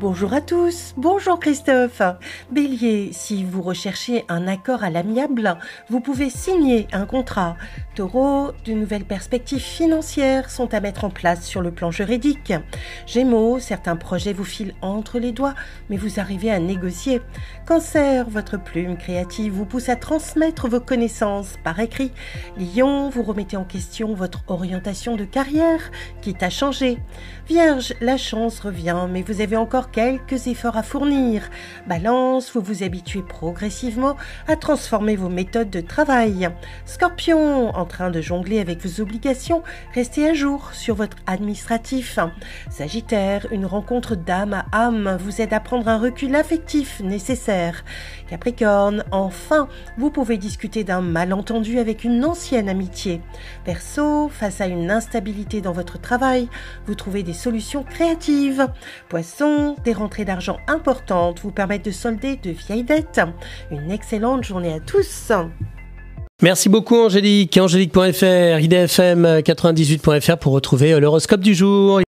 Bonjour à tous, bonjour Christophe. Bélier, si vous recherchez un accord à l'amiable, vous pouvez signer un contrat. Taureau, de nouvelles perspectives financières sont à mettre en place sur le plan juridique. Gémeaux, certains projets vous filent entre les doigts, mais vous arrivez à négocier. Cancer, votre plume créative vous pousse à transmettre vos connaissances par écrit. Lion, vous remettez en question votre orientation de carrière, quitte à changer. Vierge, la chance revient, mais vous avez encore quelques efforts à fournir. Balance, vous vous habituez progressivement à transformer vos méthodes de travail. Scorpion, en train de jongler avec vos obligations, restez à jour sur votre administratif. Sagittaire, une rencontre d'âme à âme vous aide à prendre un recul affectif nécessaire. Capricorne, enfin, vous pouvez discuter d'un malentendu avec une ancienne amitié. Perso, face à une instabilité dans votre travail, vous trouvez des solutions créatives. Poisson, des rentrées d'argent importantes vous permettent de solder de vieilles dettes. Une excellente journée à tous. Merci beaucoup Angélique. Angélique.fr, idfm98.fr pour retrouver l'horoscope du jour.